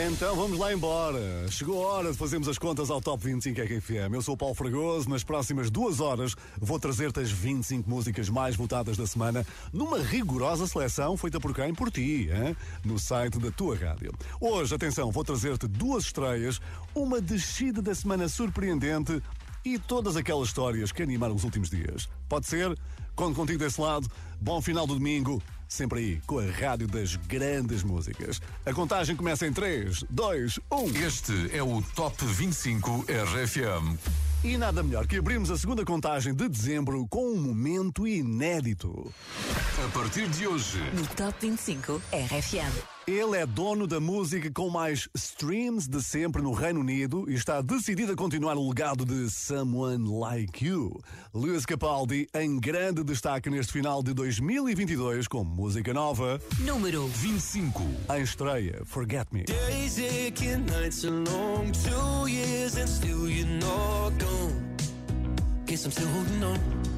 Então vamos lá embora. Chegou a hora de fazermos as contas ao Top 25 RFM. Eu sou o Paulo Fragoso. Nas próximas duas horas vou trazer-te as 25 músicas mais votadas da semana numa rigorosa seleção feita por quem? Por ti, hein? no site da tua rádio. Hoje, atenção, vou trazer-te duas estreias, uma descida da semana surpreendente e todas aquelas histórias que animaram os últimos dias. Pode ser? Conto contigo desse lado. Bom final do domingo. Sempre aí, com a rádio das grandes músicas. A contagem começa em 3, 2, 1. este é o Top 25 RFM. E nada melhor que abrirmos a segunda contagem de dezembro com um momento inédito. A partir de hoje, No Top 25 RFM. Ele é dono da música com mais streams de sempre no Reino Unido e está decidido a continuar o legado de Someone Like You. Lewis Capaldi em grande destaque neste final de 2022 com música nova Número 25. em estreia Forget Me. Days aching, nights are long, two years and still you're not gone. Guess I'm still holding on.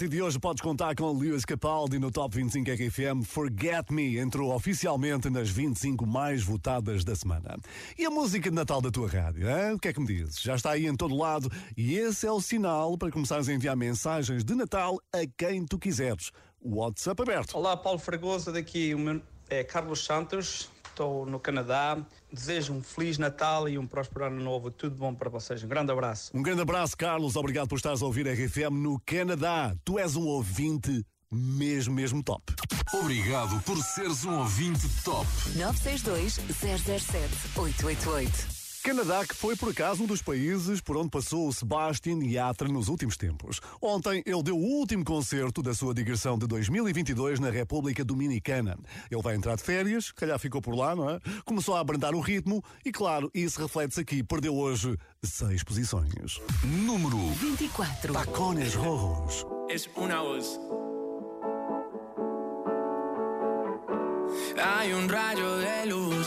Partir de hoje podes contar com Lewis Capaldi no Top 25 RFM. Forget Me entrou oficialmente nas 25 mais votadas da semana. E a música de Natal da tua rádio, hein? o que é que me dizes? Já está aí em todo lado e esse é o sinal para começares a enviar mensagens de Natal a quem tu quiseres. WhatsApp aberto. Olá, Paulo Fragoso, daqui o meu é Carlos Santos, estou no Canadá. Desejo um Feliz Natal e um próspero ano novo. Tudo bom para vocês. Um grande abraço. Um grande abraço, Carlos. Obrigado por estares a ouvir a RFM no Canadá. Tu és um ouvinte mesmo, mesmo top. Obrigado por seres um ouvinte top. 962 007 888. Canadá, que foi por acaso um dos países por onde passou o Sebastian Yatra nos últimos tempos. Ontem ele deu o último concerto da sua digressão de 2022 na República Dominicana. Ele vai entrar de férias, calhar ficou por lá, não é? Começou a abrandar o ritmo e, claro, isso reflete-se aqui. Perdeu hoje seis posições. Número 24. Tacones Rojos. es una voz. Hay un rayo de luz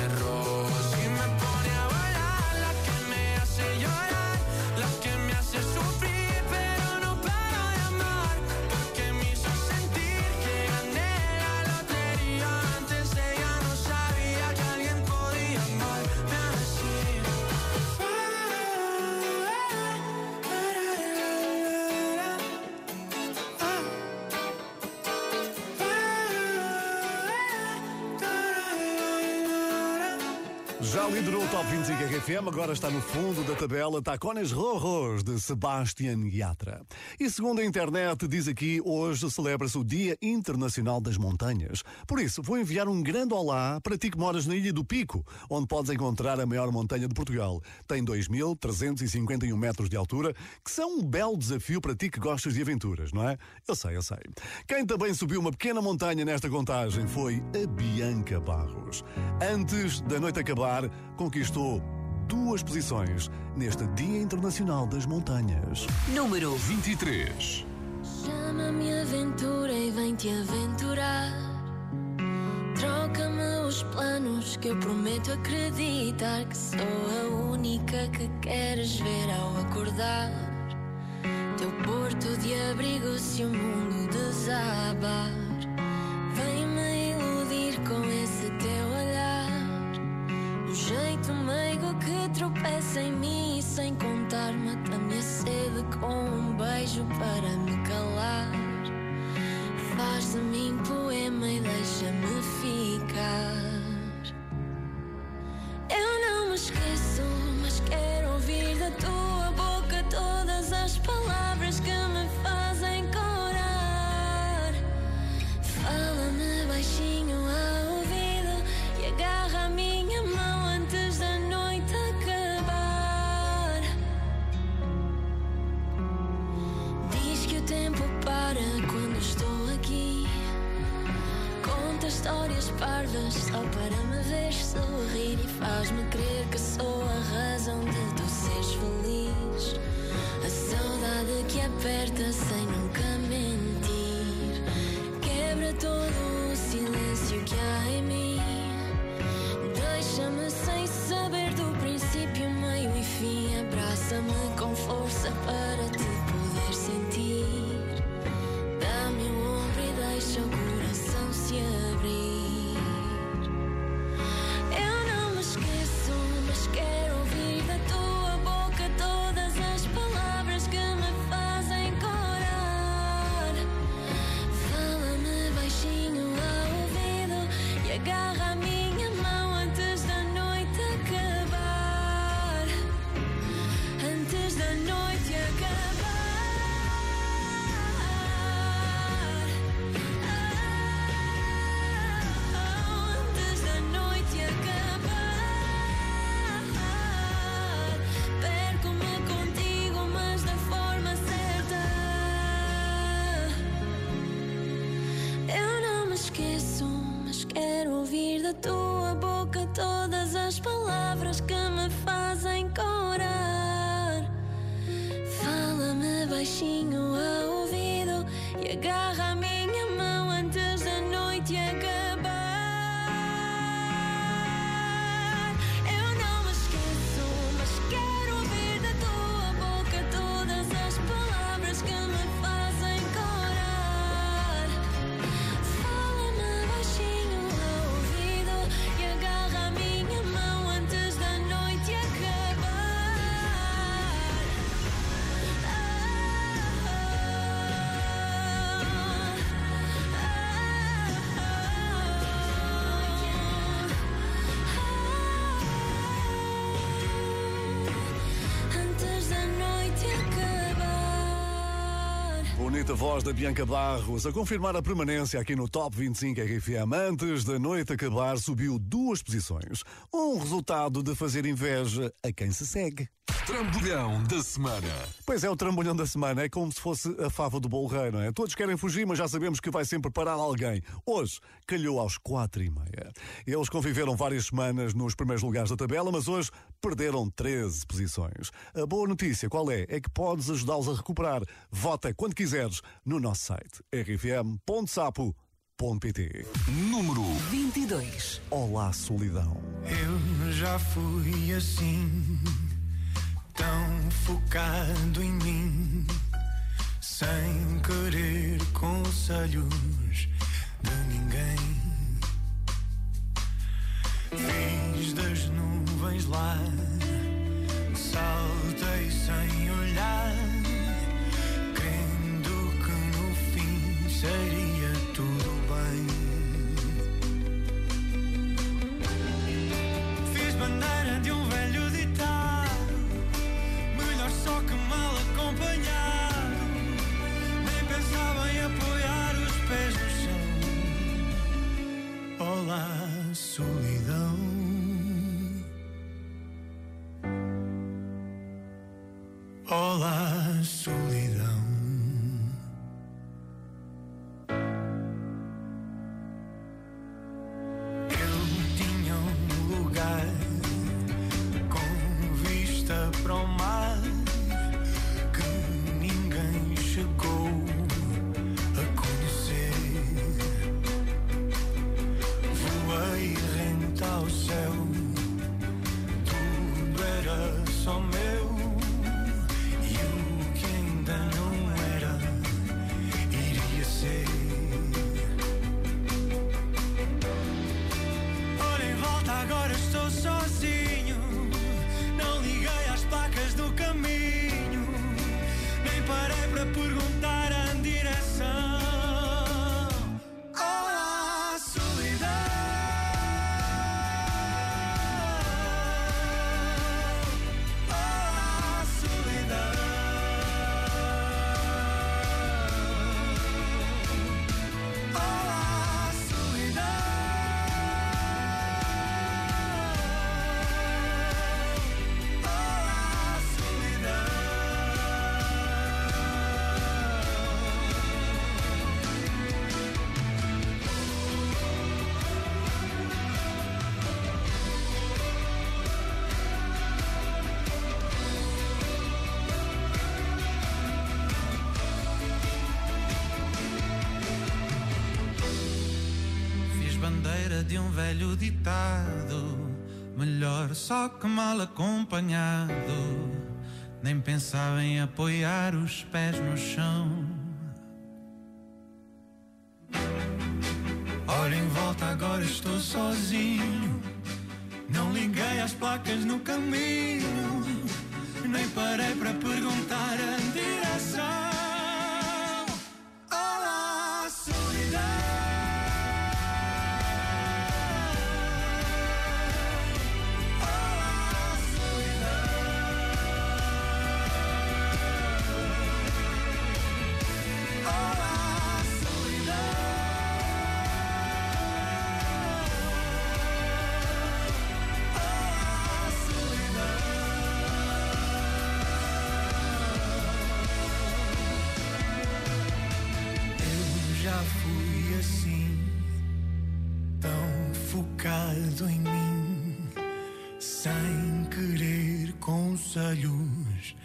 Já liderou o Top 25 RFM, agora está no fundo da tabela Tacones Rojos de Sebastian Yatra. E segundo a internet, diz aqui, hoje celebra-se o Dia Internacional das Montanhas. Por isso, vou enviar um grande olá para ti que moras na Ilha do Pico, onde podes encontrar a maior montanha de Portugal. Tem 2.351 metros de altura, que são um belo desafio para ti que gostas de aventuras, não é? Eu sei, eu sei. Quem também subiu uma pequena montanha nesta contagem foi a Bianca Barros. Antes da noite acabar, conquistou duas posições neste Dia Internacional das Montanhas. Número 23. Chama-me aventura e vem-te aventurar. Troca-me os planos que eu prometo acreditar que sou a única que queres ver ao acordar. Teu porto de abrigo se o mundo desabar. Vem-me iludir com. O jeito meigo que tropeça em mim e sem contar mata minha sede com um beijo para me calar. Faz de mim poema e deixa-me ficar. Eu não me esqueço, mas quero ouvir da tua boca. Palavras que me fazem corar. Fala-me baixinho ao ouvido e agarra Bonita voz da Bianca Barros a confirmar a permanência aqui no Top 25 RFM. Antes da noite acabar, subiu duas posições. Um resultado de fazer inveja a quem se segue. Trambolhão da semana. Pois é, o trambolhão da semana é como se fosse a fava do bolo rei, não é? Todos querem fugir, mas já sabemos que vai sempre parar alguém. Hoje, calhou aos quatro e meia. Eles conviveram várias semanas nos primeiros lugares da tabela, mas hoje perderam 13 posições. A boa notícia, qual é? É que podes ajudá-los a recuperar. Vota quando quiseres no nosso site rfm.sapo.pt Número 22. Olá, solidão. Eu já fui assim, tão focado em mim, sem querer conselhos de ninguém. Fiz das nuvens lá, saltei sem olhar, de um velho ditado: melhor só que mal acompanhado. Nem pensava em apoiar os pés no chão. Olha em volta, agora estou sozinho. Não liguei às placas no caminho, conselhos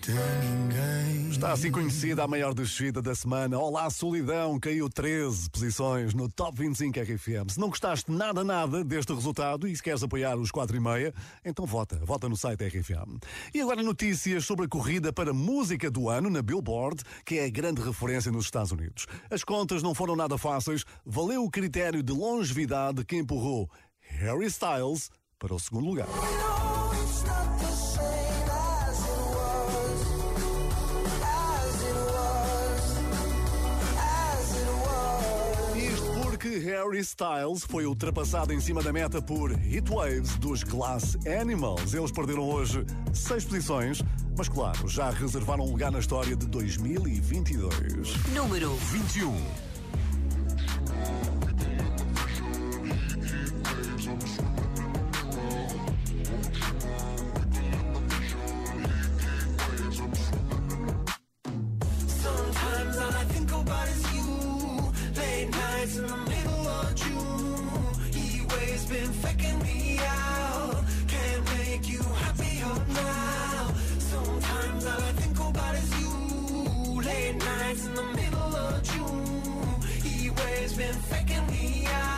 de ninguém. Está assim conhecida a maior descida da semana. Olá, solidão, caiu 13 posições no Top 25 RFM. Se não gostaste nada, nada deste resultado e se queres apoiar os 4 e meia, então vota, vota no site RFM. E agora notícias sobre a corrida para música do ano na Billboard, que é a grande referência nos Estados Unidos. As contas não foram nada fáceis, valeu o critério de longevidade que empurrou Harry Styles para o segundo lugar. Harry Styles foi ultrapassado em cima da meta por Heatwaves dos Glass Animals. Eles perderam hoje seis posições, mas claro, já reservaram um lugar na história de 2022. Número 21. Sometimes all I think about is you. Late nights in the middle been faking me out. Can't make you happier now. Sometimes all I think about is you. Late nights in the middle of June. He waves been faking me out.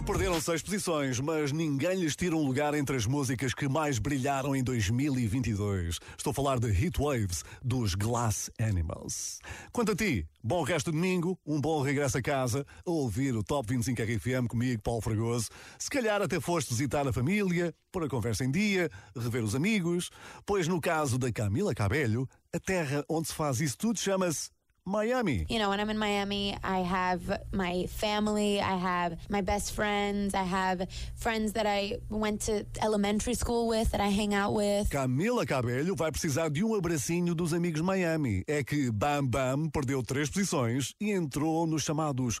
Hoje perderam seis posições, mas ninguém lhes tira um lugar entre as músicas que mais brilharam em 2022. Estou a falar de Heat Waves, dos Glass Animals. Quanto a ti, bom resto de domingo, um bom regresso a casa, a ouvir o Top 25 RFM comigo, Paulo Fragoso. Se calhar até foste visitar a família, pôr a conversa em dia, rever os amigos, pois no caso da Camila Cabelho, a terra onde se faz isso tudo chama-se Miami. You know, when I'm in Miami, I have my family, I have my best friends, I have friends that I went to elementary school with, that I hang out with. Camila Cabelho vai precisar de um abracinho dos amigos Miami. É que Bam Bam perdeu três posições e entrou nos chamados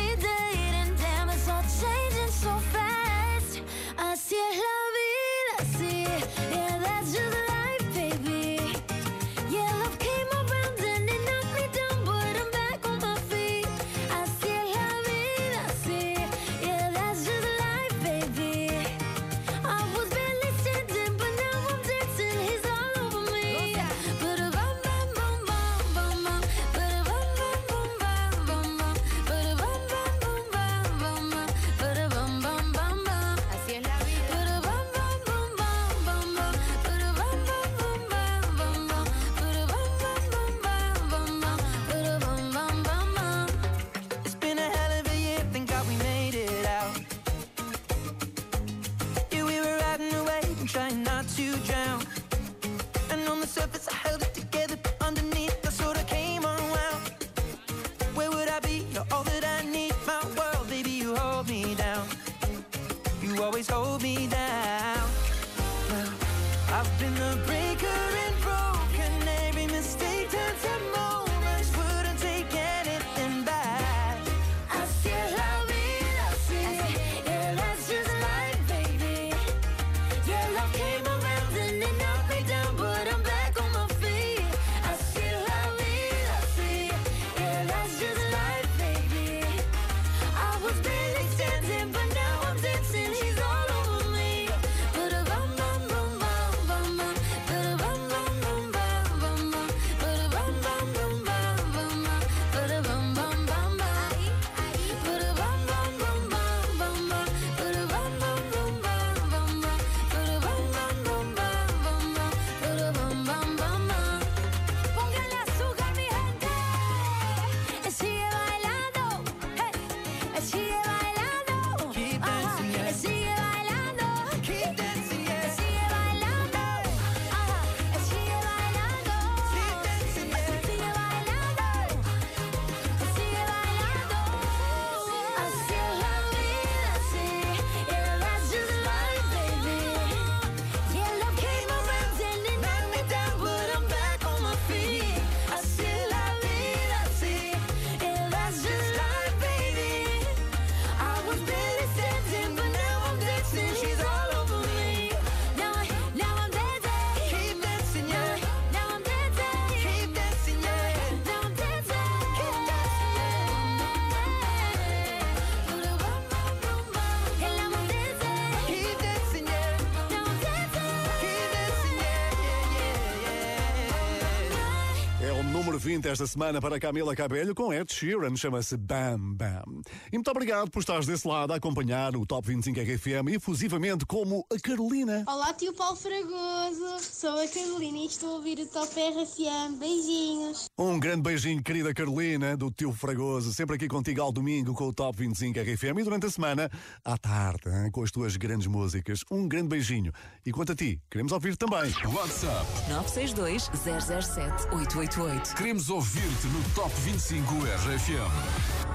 número 20 esta semana para Camila Cabelho com Ed Sheeran, chama-se Bam Bam. E muito obrigado por estares desse lado a acompanhar o Top 25 RFM efusivamente como a Carolina. Olá, tio Paulo Fragoso. Sou a Carolina e estou a ouvir o Top RFM. Beijinhos. Um grande beijinho, querida Carolina, do tio Fragoso, sempre aqui contigo ao domingo com o Top 25 RFM e durante a semana, à tarde, hein, com as tuas grandes músicas. Um grande beijinho. E quanto a ti, queremos ouvir também. WhatsApp 962 007 888. 888. Queremos ouvir-te no Top 25 RFM.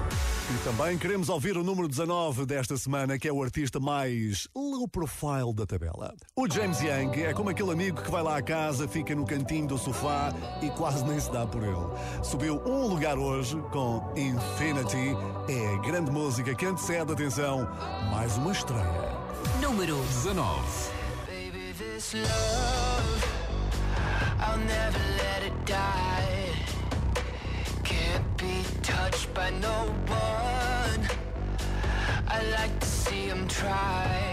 E também queremos ouvir o número 19 desta semana, que é o artista mais low profile da tabela. O James Young é como aquele amigo que vai lá à casa, fica no cantinho do sofá e quase nem se dá por ele. Subiu um lugar hoje com Infinity, é a grande música que antecede, atenção, mais uma estreia. Número 19. Baby, this love, I'll never let it die. Can't be touched by no one. I like to see him try.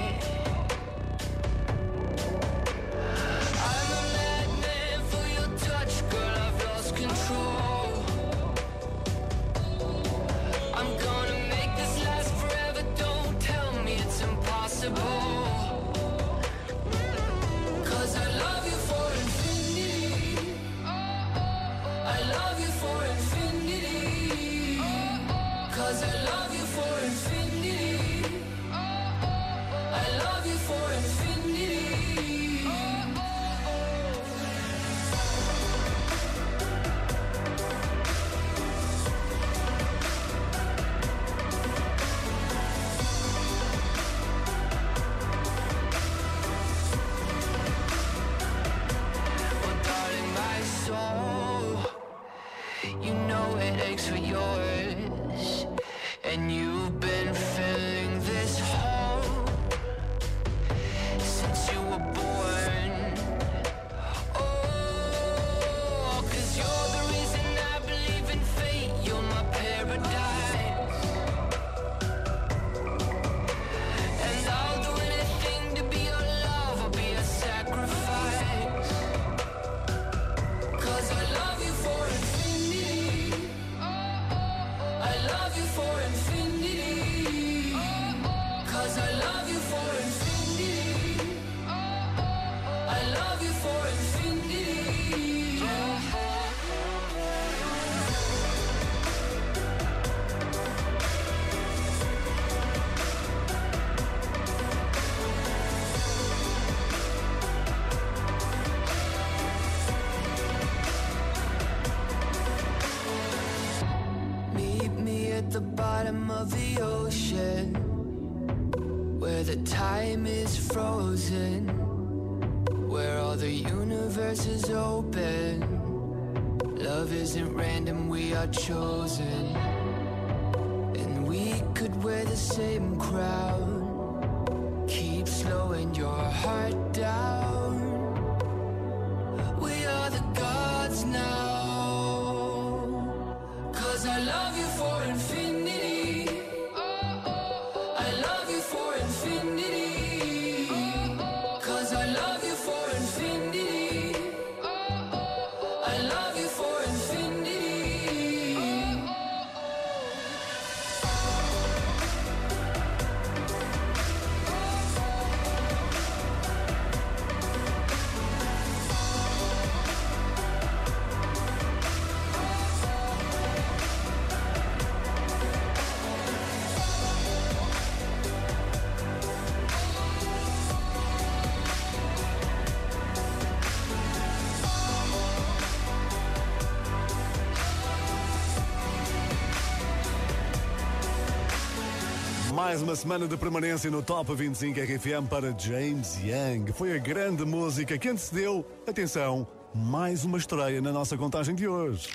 Mais uma semana de permanência no Top 25 RFM para James Young. Foi a grande música que antecedeu, atenção, mais uma estreia na nossa contagem de hoje.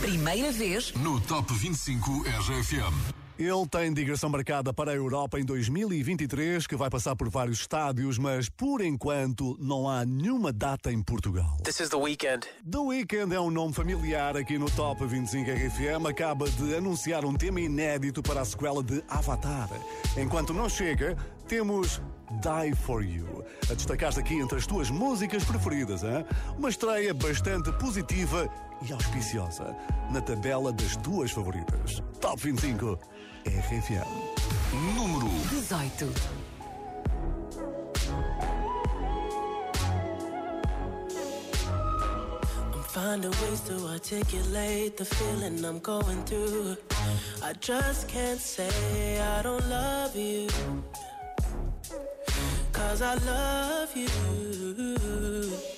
Primeira vez No Top 25 RFM. Ele tem digressão marcada para a Europa em 2023, que vai passar por vários estádios, mas por enquanto não há nenhuma data em Portugal. This is The Weekend. The Weeknd é um nome familiar aqui no Top 25 RFM. Acaba de anunciar um tema inédito para a sequela de Avatar. Enquanto não chega, temos Die For You, a destacar-se aqui entre as tuas músicas preferidas. Hein? Uma estreia bastante positiva e auspiciosa na tabela das tuas favoritas. Top 25 RFM. Número 18. I'm finding ways to articulate the feeling I'm going through. I just can't say I don't love you. Cause I love you.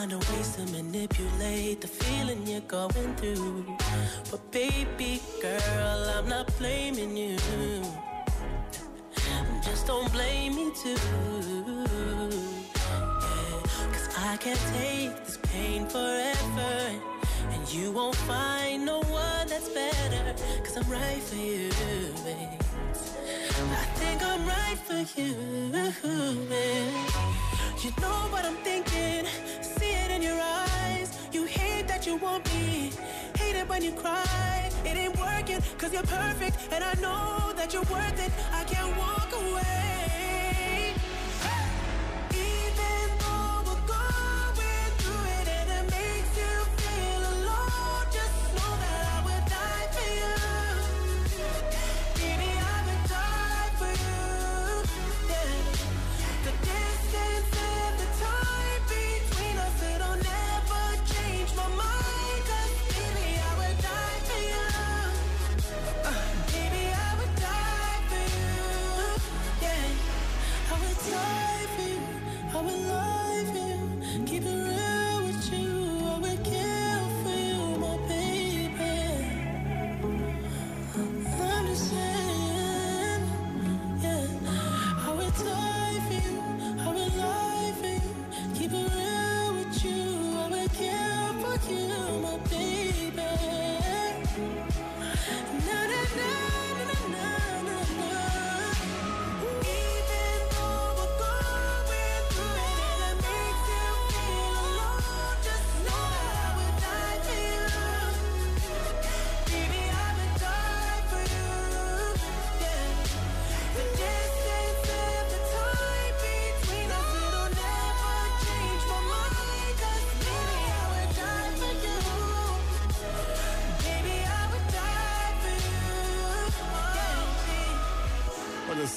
Yeah. I'm ways to manipulate the feeling you're going through. But baby girl, I'm not blaming you. Just don't blame me too. Yeah, Cause I can't take this pain forever. And you won't find no one that's better. Cause I'm right for you, babe. I think I'm right for you. man. You know what I'm thinking. In your eyes. You hate that you want me. Hate it when you cry. It ain't working cause you're perfect. And I know that you're worth it. I can't walk away.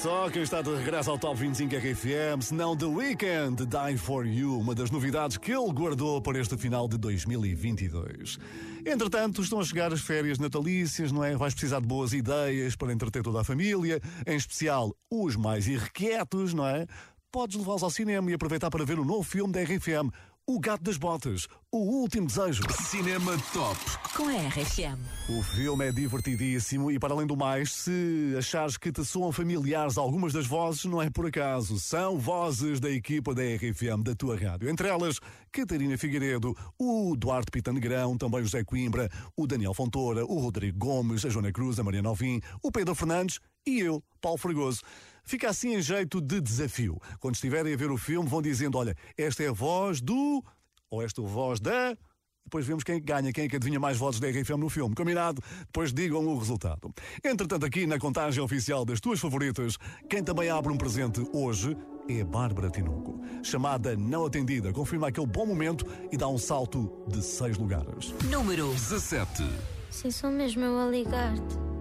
Só quem está de regresso ao Top 25 RFM, se não The Weeknd, Die For You, uma das novidades que ele guardou para este final de 2022. Entretanto, estão a chegar as férias natalícias, não é? Vais precisar de boas ideias para entreter toda a família, em especial os mais irrequietos, não é? Podes levá-los ao cinema e aproveitar para ver o novo filme da RFM, O Gato das Botas, O Último Desejo. Cinema Top. Com a RFM. O filme é divertidíssimo e, para além do mais, se achares que te soam familiares algumas das vozes, não é por acaso. São vozes da equipa da RFM, da tua rádio. Entre elas, Catarina Figueiredo, o Duarte Pita Negrão, também o José Coimbra, o Daniel Fontoura, o Rodrigo Gomes, a Joana Cruz, a Mariana Alvim, o Pedro Fernandes e eu, Paulo Fragoso. Fica assim em jeito de desafio. Quando estiverem a ver o filme, vão dizendo: olha, esta é a voz do. ou esta é a voz da. Depois vemos quem ganha, quem é que adivinha mais votos da RFM no filme. Combinado? Depois digam o resultado. Entretanto, aqui na contagem oficial das tuas favoritas, quem também abre um presente hoje é a Bárbara Tinoco. Chamada não atendida, confirma aquele bom momento e dá um salto de seis lugares. Número 17. Se sou mesmo eu a ligar-te.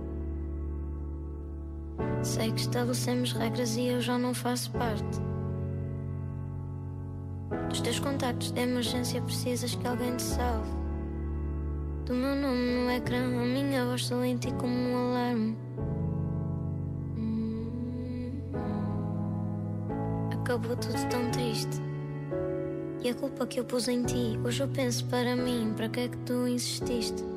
Sei que estabelecemos regras e eu já não faço parte. Dos teus contactos de emergência precisas que alguém te salve. Do meu nome no ecrã, a minha voz em ti como um alarme. Hum. Acabou tudo tão triste. E a culpa que eu pus em ti, hoje eu penso para mim, para que é que tu insististe?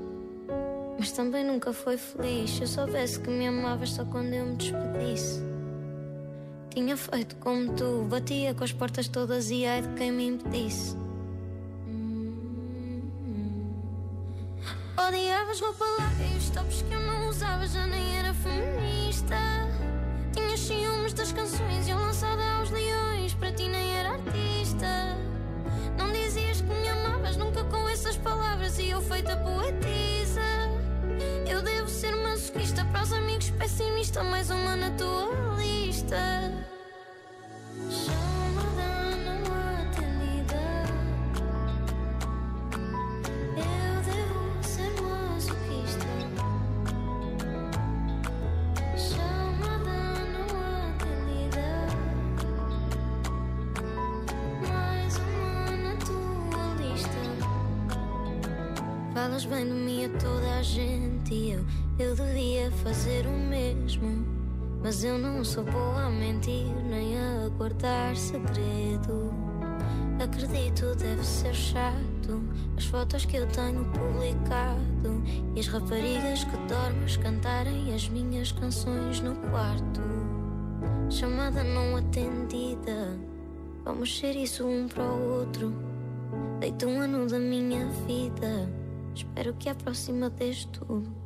Mas também nunca foi feliz. Se eu soubesse que me amavas só quando eu me despedisse. Tinha feito como tu, batia com as portas todas e ai de quem me impedisse. Odiavas roupa larga e os tops que eu não usava já nem era feminista. Tinhas ciúmes das canções e eu lançada aos leões, para ti nem era artista. Não dizias que me amavas nunca com essas palavras e eu feita poetisa. Eu devo ser masoquista para os amigos pessimista, mais uma na tua lista. Sou boa a mentir nem a guardar segredo. Acredito, deve ser chato as fotos que eu tenho publicado e as raparigas que dormes cantarem as minhas canções no quarto. Chamada não atendida, vamos ser isso um para o outro. Deito um ano da minha vida, espero que a próxima dês tudo.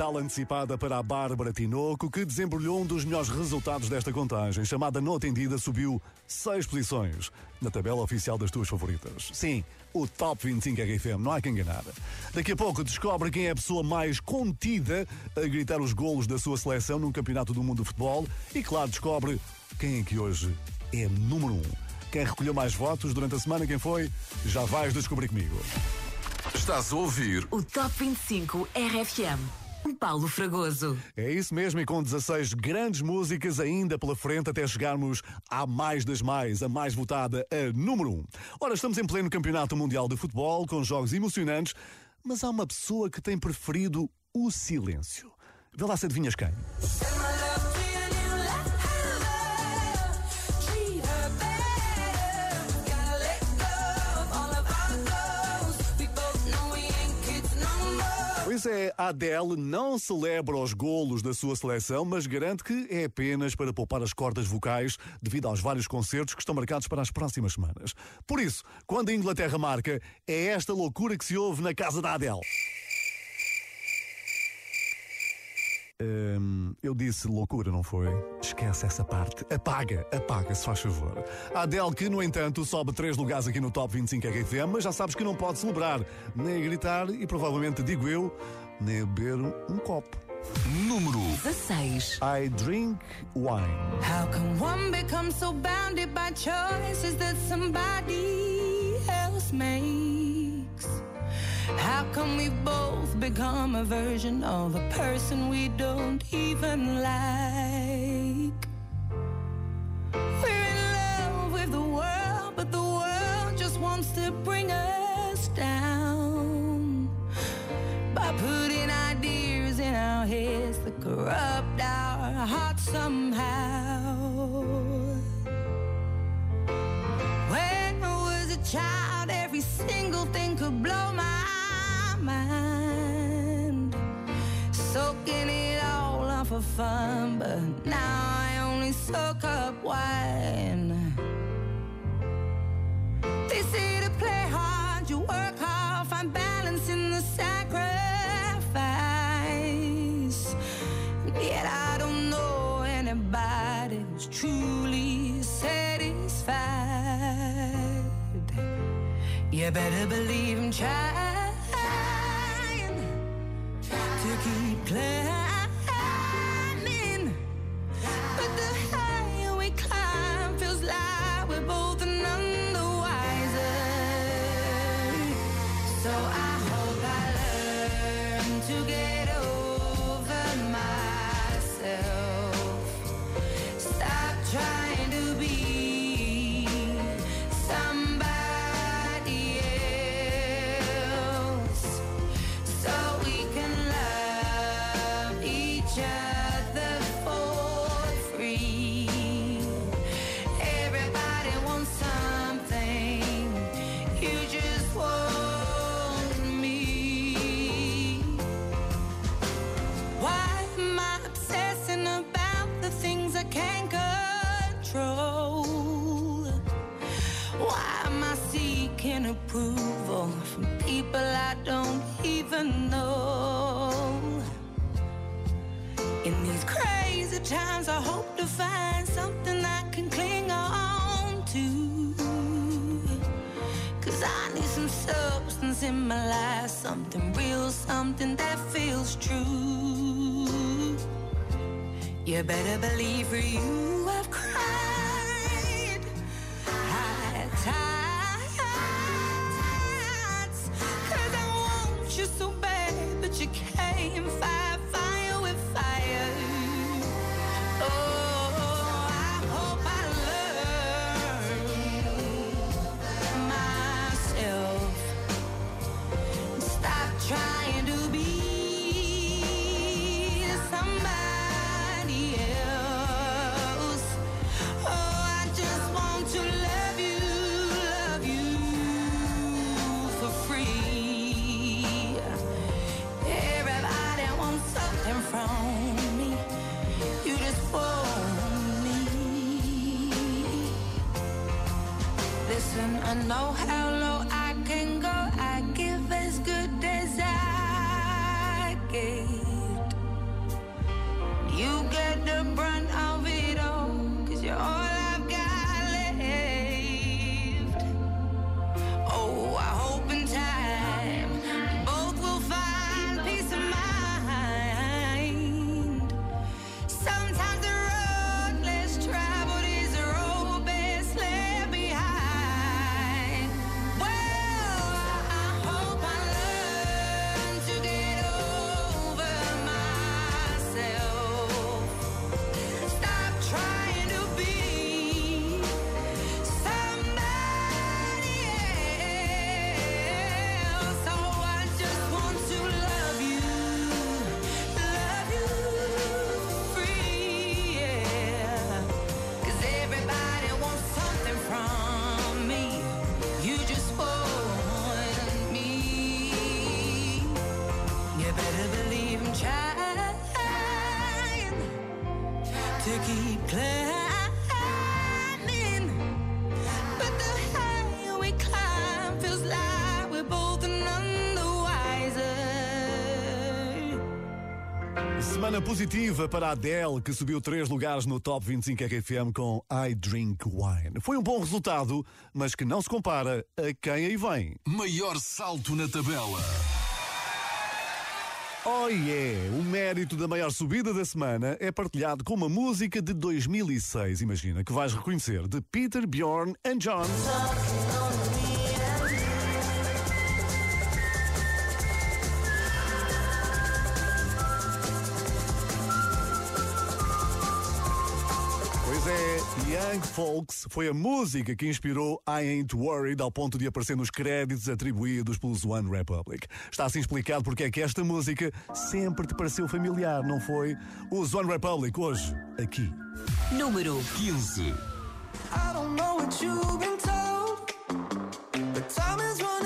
Natal antecipada para a Bárbara Tinoco, que desembrulhou um dos melhores resultados desta contagem. Chamada Não Atendida, subiu seis posições na tabela oficial das tuas favoritas. Sim, o Top 25 RFM, não há quem enganar. Daqui a pouco descobre quem é a pessoa mais contida a gritar os golos da sua seleção num campeonato do mundo de futebol e, claro, descobre quem é que hoje é número um. Quem recolheu mais votos durante a semana, quem foi? Já vais descobrir comigo. Estás a ouvir O Top 25 RFM. Paulo Fragoso. É isso mesmo, e com 16 grandes músicas ainda pela frente até chegarmos à mais das mais, a mais votada, a número 1. Ora, estamos em pleno Campeonato Mundial de Futebol, com jogos emocionantes, mas há uma pessoa que tem preferido o silêncio. Vê lá se adivinhas quem. É, a Adele não celebra os golos da sua seleção, mas garante que é apenas para poupar as cordas vocais devido aos vários concertos que estão marcados para as próximas semanas. Por isso, quando a Inglaterra marca, é esta loucura que se ouve na casa da Adele. Hum, eu disse loucura, não foi? Esquece essa parte. Apaga, apaga, se faz favor. A Adele, que no entanto sobe três lugares aqui no Top 25 RFM, mas já sabes que não pode celebrar, nem gritar e provavelmente, digo eu, nem beber um copo. Número 16. I drink wine. How can one become so bounded by choices that somebody else makes? How come we both become a version of a person we don't even like? We're in love with the world, but the world just wants to bring us down by putting ideas in our heads that corrupt our hearts somehow. When I was a child, every single thing could blow my mind. Soaking it all up for fun, but now I only soak up wine. They say to play hard, you work hard, find balance in the sacrifice. Yet I don't know anybody's truly satisfied. You better believe I'm trying. better believe for you. You better believe I'm trying to keep climbing. But the higher we climb feels like we're both none the wiser. Semana positiva para a Adele, que subiu três lugares no Top 25 RFM com I Drink Wine. Foi um bom resultado, mas que não se compara a quem aí vem. Maior salto na tabela. Oh yeah! O mérito da maior subida da semana é partilhado com uma música de 2006, imagina, que vais reconhecer, de Peter, Bjorn and John. Young Folks foi a música que inspirou I Ain't Worried ao ponto de aparecer nos créditos atribuídos pelos One Republic. Está assim explicado porque é que esta música sempre te pareceu familiar, não foi? Os One Republic hoje, aqui. Número 15. I don't know what you've been told, but time is running.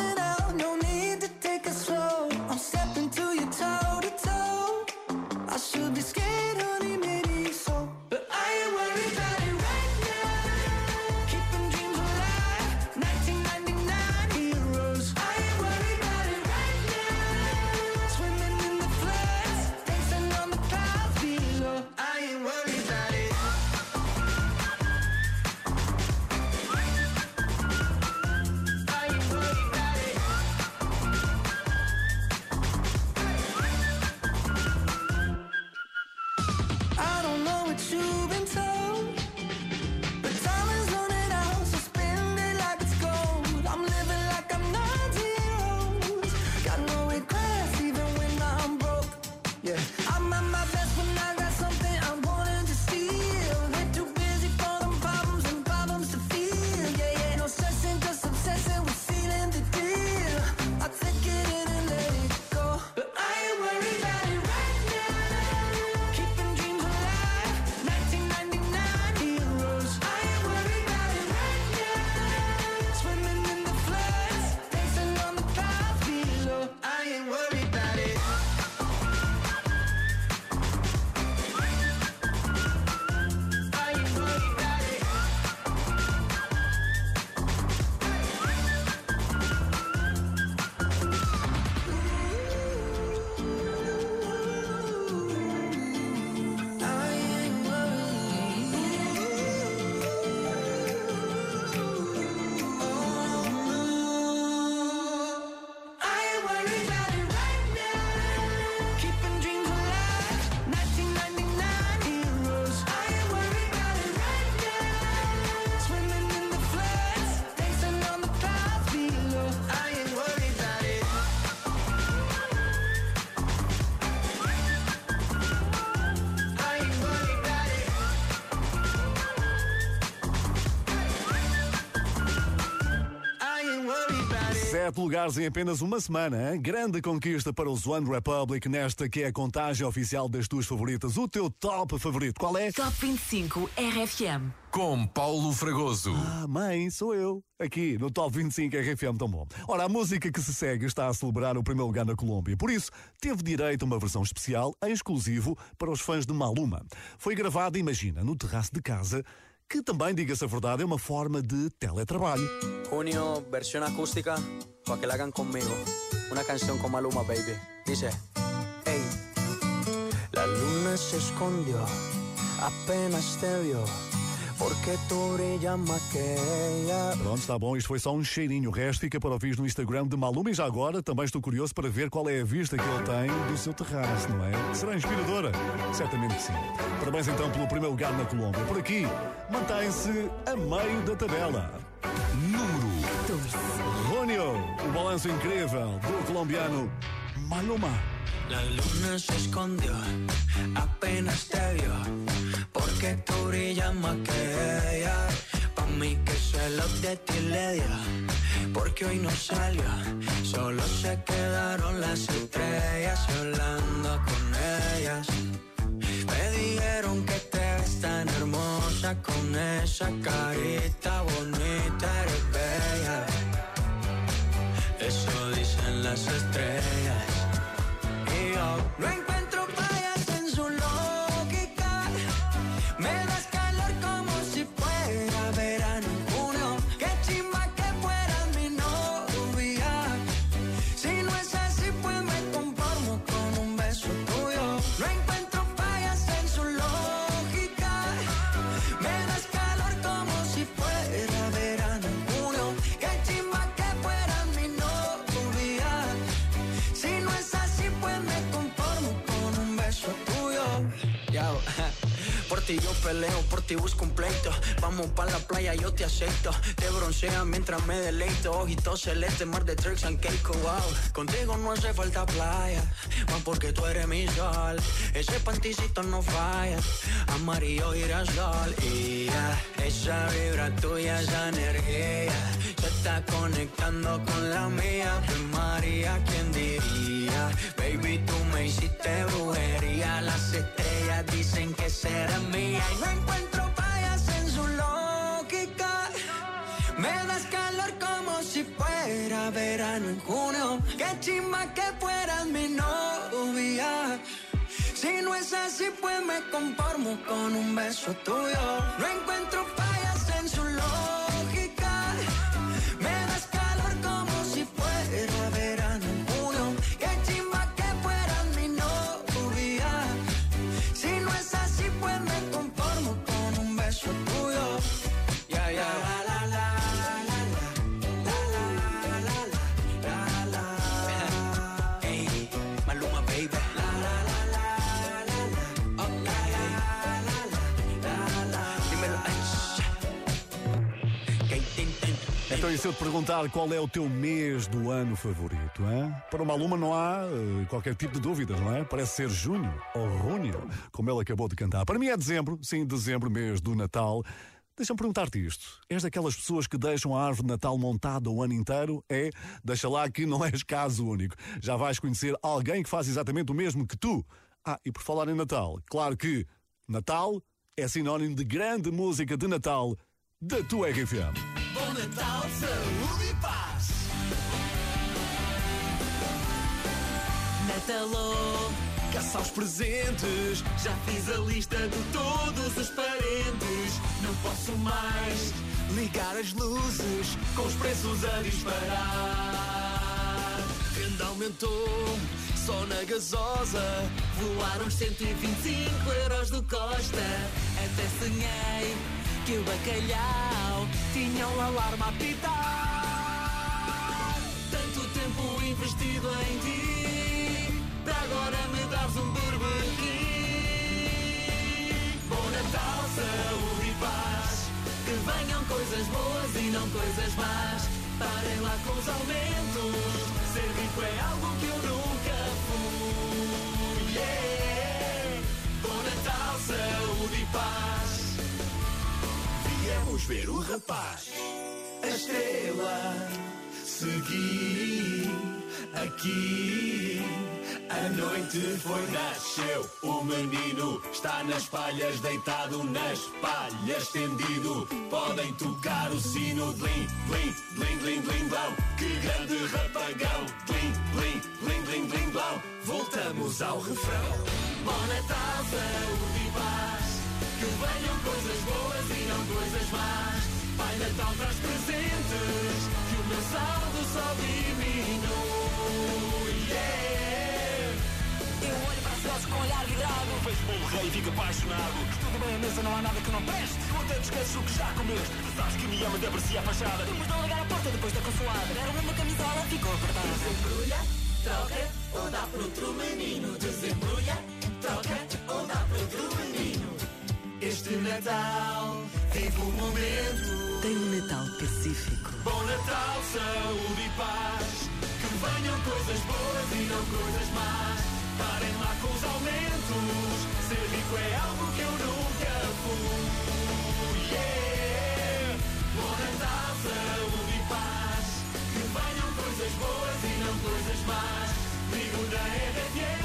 Sete lugares em apenas uma semana. Hein? Grande conquista para os One Republic nesta que é a contagem oficial das tuas favoritas. O teu top favorito, qual é? Top 25 RFM. Com Paulo Fragoso. Ah, mãe, sou eu. Aqui no Top 25 RFM tão bom. Ora, a música que se segue está a celebrar o primeiro lugar na Colômbia. Por isso, teve direito a uma versão especial, em exclusivo, para os fãs de Maluma. Foi gravada, imagina, no terraço de casa, que também, diga-se a verdade, é uma forma de teletrabalho. Junio, versión acústica, para que la hagan conmigo. Una canción con Maluma, baby. Dice, hey, la luna se escondió, apenas te ella. Pronto, está bom, isto foi só um cheirinho. O resto fica para ouvir no Instagram de Maluma. E já agora também estou curioso para ver qual é a vista que ele tem do seu terraço, não é? Será inspiradora? Certamente que sim. Parabéns então pelo primeiro lugar na Colômbia. Por aqui, mantém-se a meio da tabela. Número 14. Junio, o balanço incrível do colombiano Maluma. La luna se escondió, apenas te vio, porque tú brillas más que ella. Pa' mí que celos de ti le dio, porque hoy no salió, solo se quedaron las estrellas hablando con ellas. Me dijeron que te ves tan hermosa con esa carita bonita, eres bella. Eso dicen las estrellas. Yo peleo, por ti busco un pleito. Vamos pa' la playa, yo te acepto. Te broncea mientras me deleito. Ojitos celeste, mar de tricks and cake, wow. Contigo no hace falta playa, más porque tú eres mi sol. Ese panticito no falla, amarillo girasol. Y ya, esa vibra tuya, esa energía. Se está conectando con la mía. Pues María, ¿quién diría? Baby, tú me hiciste brujería. Estrellas dicen que será mía. No encuentro fallas en su lógica. Me das calor como si fuera verano en junio. Qué chimba que fueras mi novia. Si no es así, pues me conformo con un beso tuyo. No encuentro fallas Então, e se eu te perguntar qual é o teu mês do ano favorito, hein? Para uma aluna não há eh, qualquer tipo de dúvidas, não é? Parece ser junho ou junho, como ele acabou de cantar. Para mim é dezembro, sim, dezembro, mês do Natal. Deixa-me perguntar-te isto. És daquelas pessoas que deixam a árvore de Natal montada o ano inteiro? É? Deixa lá que não és caso único. Já vais conhecer alguém que faz exatamente o mesmo que tu. Ah, e por falar em Natal, claro que Natal é sinónimo de grande música de Natal da tua RFM. Bom Natal, saúde e paz. Natalô, caça aos presentes. Já fiz a lista de todos os parentes. Não posso mais ligar as luzes com os preços a disparar. Renda aumentou, só na gasosa. Voaram os 125 euros do Costa. Até sonhei que o bacalhau tinha um alarme a apitar. Tanto tempo investido em ti, para agora me dares um King. Bom Natal, saúde e paz, que venham coisas boas e não coisas más. Parem lá com os aumentos, ser rico é algo que eu nunca fui. Yeah. Bom Natal, saúde e paz. Viemos ver o rapaz, a estrela. segui aqui. A noite foi, nasceu o menino. Está nas palhas, deitado nas palhas, estendido. Podem tocar o sino, blim, blim, blim, blim, blim, blão. Que grande rapagão, blim, blim, blim, blim, blim, blão. Voltamos ao refrão. Natal, saúde e paz. Que venham coisas boas e não coisas más. Pai Natal traz presentes. Que o meu saldo só diminui. Yeah. Eu olho para as fotos com o olhar vidrado. Vejo-me um rei e fico apaixonado. Tudo bem, a mesa não há nada que não preste. Tu até te o que já comeste. Sabes que me ama de aprecia a fachada. Temos de largar a porta depois da consoada. Era uma camisola, ficou apertada. Desembrulha, troca ou dá para outro menino. Desembrulha, troca ou dá para outro menino. Este Natal vive o momento. Tem um Natal pacífico. Bom Natal, saúde e paz. Que venham coisas boas e não coisas más. Parem lá com os aumentos. Ser rico é algo que eu nunca fui. Yeah. Bom Natal, saúde e paz. Que venham coisas boas e não coisas más. Ligo na RFM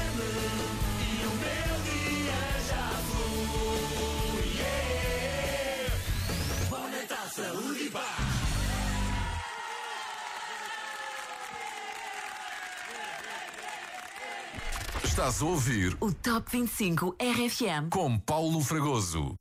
Estás a ouvir O Top 25 RFM. com Paulo Fragoso.